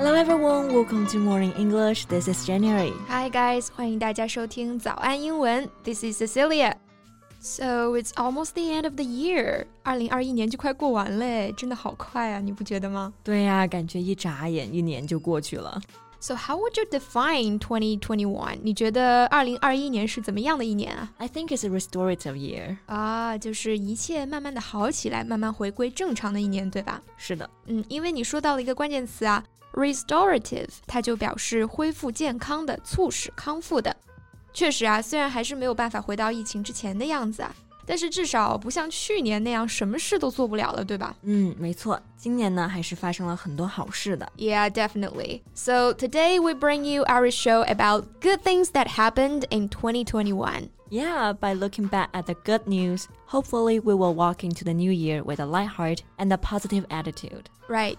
Hello everyone, welcome to Morning English. This is January. Hi guys, 欢迎大家收听早安英文。This is Cecilia. So it's almost the end of the year. 二零二一年就快过完嘞，真的好快啊，你不觉得吗？对呀、感觉一眨眼一年就过去了。 So how would you define 2021? 你觉得二零二一年是怎么样的一年啊？ I think it's a restorative year. 啊，就是一切慢慢的好起来，慢慢回归正常的一年，对吧？是的，嗯，因为你说到了一个关键词啊 ，restorative，它就表示恢复健康的、促使康复的。确实啊，虽然还是没有办法回到疫情之前的样子啊，但是至少不像去年那样什么事都做不了了，对吧嗯，没错，今年呢还是发生了很多好事的。 ？Yeah, definitely. So today we bring you our show about good things that happened in 2021. Yeah, by looking back at the good news, hopefully we will walk into the new year with a light heart and a positive attitude. Right.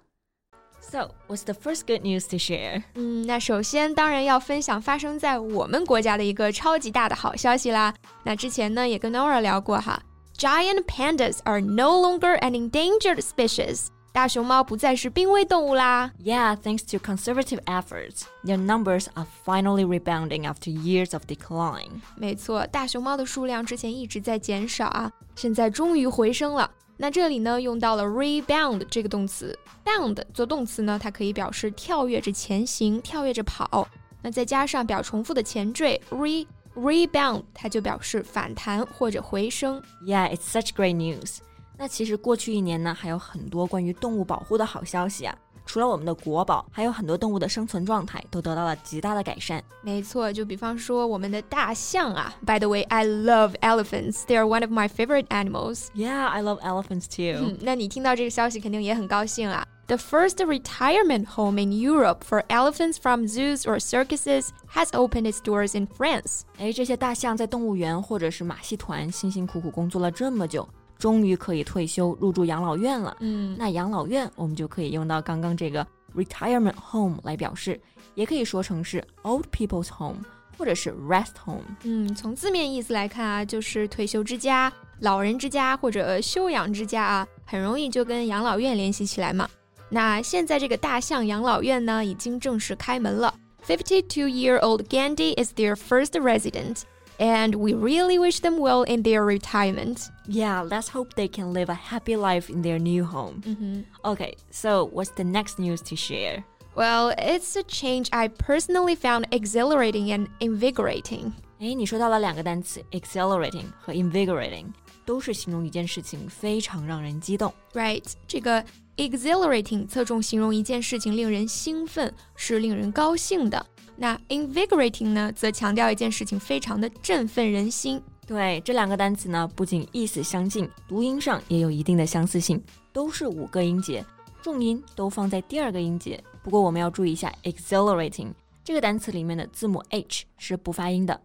So, what's the first good news to share? 嗯，那首先当然要分享发生在我们国家的一个超级大的好消息啦。那之前呢也跟 Nora 聊过哈，Giant pandas are no longer an endangered species，大熊猫不再是濒危动物啦。 Yeah, thanks to conservative efforts, their numbers are finally rebounding after years of decline. 没错，大熊猫的数量之前一直在减少啊，现在终于回升了。 那这里呢用到了 rebound 这个动词，bound 做动词呢，它可以表示跳跃着前行、跳跃着跑。那再加上表重复的前缀 re rebound，它就表示反弹或者回升。Yeah, it's such great news. 那其实过去一年呢，还有很多关于动物保护的好消息啊。除了我们的国宝，还有很多动物的生存状态都得到了极大的改善。没错，就比方说我们的大象啊。By the way, I love elephants. They are one of my favorite animals. Yeah, I love elephants too. 嗯，那你听到这个消息肯定也很高兴啊。The first retirement home in Europe for elephants from zoos or circuses has opened its doors in France. 哎，这些大象在动物园或者是马戏团辛辛苦苦工作了这么久， 终于可以退休入住养老院了。嗯，那养老院我们就可以用到刚刚这个 retirement home 来表示，也可以说成是 old people's home 或者是 rest home。嗯，从字面意思来看啊，就是退休之家、老人之家或者休养之家啊，很容易就跟养老院联系起来嘛。那现在这个大象养老院呢，已经正式开门了。52-year-old Gandhi is their first resident, and we really wish them well in their retirement. Yeah, let's hope they can live a happy life in their new home. Okay, so what's the next news to share? Well, it's a change I personally found exhilarating and invigorating. 哎，你说到了两个单词 exhilarating 和 invigorating，都是形容一件事情非常让人激动。 Right，这个 exhilarating 侧重形容一件事情令人兴奋，是令人高兴的。 那 invigorating 呢，则强调一件事情非常的振奋人心。对，这两个单词呢，不仅意思相近，读音上也有一定的相似性，都是五个音节，重音都放在第二个音节。不过我们要注意一下，exhilarating 这个单词里面的字母 h 是不发音的。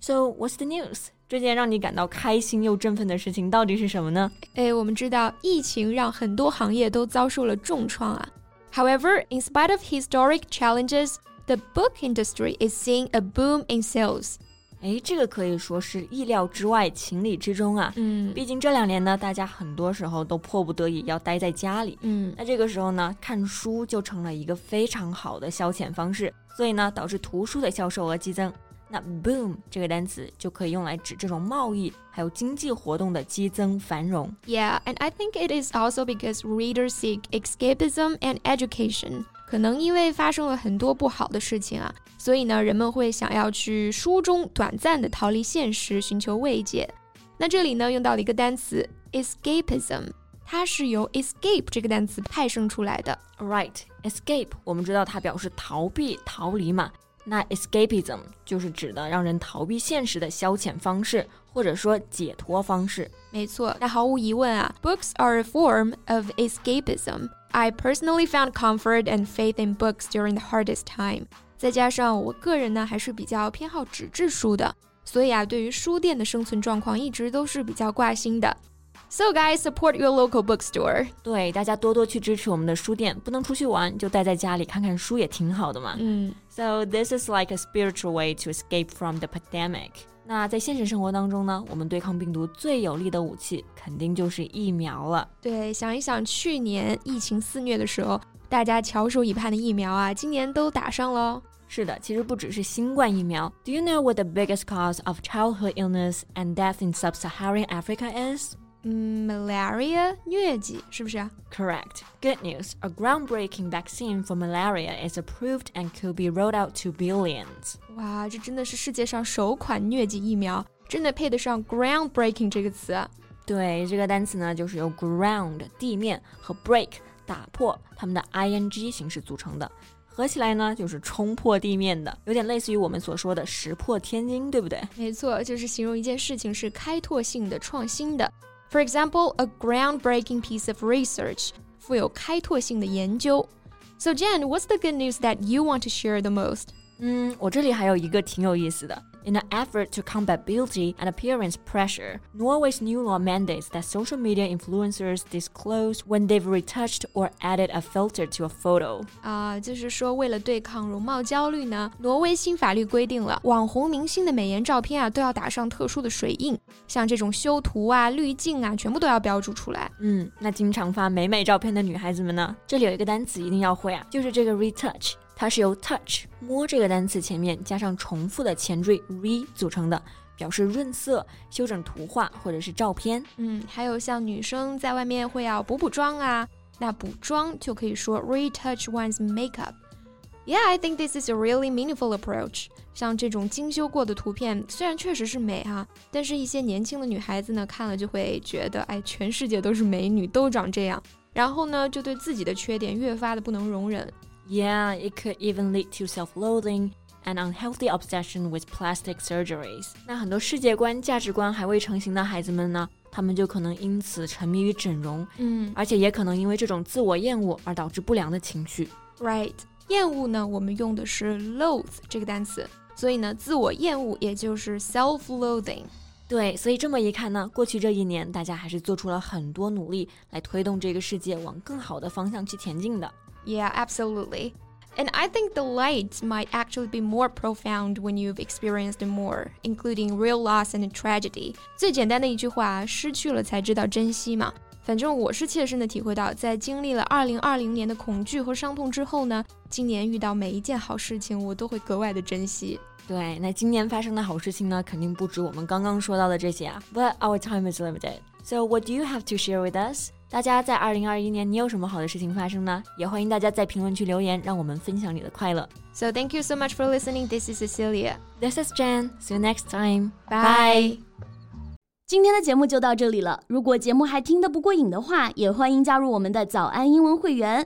So what's the news？这件让你感到开心又振奋的事情到底是什么呢？诶，我们知道疫情让很多行业都遭受了重创啊。However, in spite of historic challenges, the book industry is seeing a boom in sales. 哎，这个可以说是意料之外、情理之中啊。嗯毕竟这两年呢，大家很多时候都迫不得已要待在家里。嗯，那这个时候呢，看书就成了一个非常好的消遣方式，所以呢，导致图书的销售额激增。那 boom 这个单词就可以用来指这种贸易还有经济活动的激增繁荣。 Yeah, and I think it is also because readers seek escapism and education. 可能因为发生了很多不好的事情啊，所以呢，人们会想要去书中短暂的逃离现实，寻求慰藉。那这里呢，用到了一个单词 escapism，它是由 escape 这个单词派生出来的。Right, escape，我们知道它表示逃避、逃离嘛。那 escapism 就是指的让人逃避现实的消遣方式，或者说解脱方式。没错，那毫无疑问啊，books are a form of escapism. I personally found comfort and faith in books during the hardest time. 再加上我个人呢，还是比较偏好纸质书的。 所以啊，对于书店的生存状况一直都是比较挂心的。So guys, support your local bookstore. 对，大家多多去支持我们的书店，不能出去玩，就待在家里看看书也挺好的嘛。嗯，So this is like a spiritual way to escape from the pandemic. 那在现实生活当中呢，我们对抗病毒最有力的武器肯定就是疫苗了。对，想一想去年疫情肆虐的时候，大家翘首以盼的疫苗啊，今年都打上了。是的，其实不只是新冠疫苗。Do you know what the biggest cause of childhood illness and death in sub-Saharan Africa is? Malaria 疟疾是不是？Correct. Good news. A groundbreaking vaccine for malaria is approved and could be rolled out to billions. 哇，这真的是世界上首款疟疾疫苗，真的配得上 groundbreaking 这个词。对，这个单词呢，就是由 ground 地面和 break 打破它们的 ing 形式组成的，合起来呢就是冲破地面的，有点类似于我们所说的石破天惊，对不对？没错，就是形容一件事情是开拓性的、创新的。For example, a groundbreaking piece of research. 富有开拓性的研究. So Jen, what's the good news that you want to share the most? 嗯，我这里还有一个挺有意思的。 in an effort to combat beauty and appearance pressure, Norway's new law mandates that social media influencers disclose when they've retouched or added a filter to a photo. 啊，就是说为了对抗容貌焦虑呢，挪威新法律规定了，网红明星的美颜照片啊都要打上特殊的水印，像这种修图啊、滤镜啊，全部都要标注出来。嗯，那经常发美美照片的女孩子们呢，这里有一个单词一定要会啊，就是这个 retouch。它是由 touch 摸这个单词前面加上重复的前缀 re 组成的，表示润色、修整图画或者是照片。嗯，还有像女生在外面会要补补妆啊，那补妆就可以说 retouch one's makeup。Yeah, I think this is a really meaningful approach。像这种精修过的图片，虽然确实是美哈，但是一些年轻的女孩子呢，看了就会觉得，哎，全世界都是美女，都长这样，然后呢，就对自己的缺点越发的不能容忍。Yeah, it could even lead to self-loathing and unhealthy obsession with plastic surgeries. 那很多世界观、价值观还未成型的孩子们呢，他们就可能因此沉迷于整容，嗯，而且也可能因为这种自我厌恶而导致不良的情绪。Right，厌恶呢，我们用的是 loathe 这个单词，所以呢，自我厌恶也就是 self-loathing。对，所以这么一看呢，过去这一年，大家还是做出了很多努力来推动这个世界往更好的方向去前进的。Yeah, absolutely. And I think the light might actually be more profound when you've experienced more, including real loss and tragedy. 最简单的一句话，失去了才知道珍惜嘛。反正我是切身的体会到，在经历了2020年的恐惧和伤痛之后呢，今年遇到每一件好事情，我都会格外的珍惜。对，那今年发生的好事情呢，肯定不止我们刚刚说到的这些啊。But our time is limited, so what do you have to share with us? 大家在二零二一年，你有什么好的事情发生呢？也欢迎大家在评论区留言，让我们分享你的快乐。So thank you so much for listening. This is Cecilia. This is Jen. See you next time. Bye. 今天的节目就到这里了。如果节目还听得不过瘾的话，也欢迎加入我们的早安英文会员。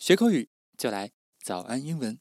学口语就来早安英文。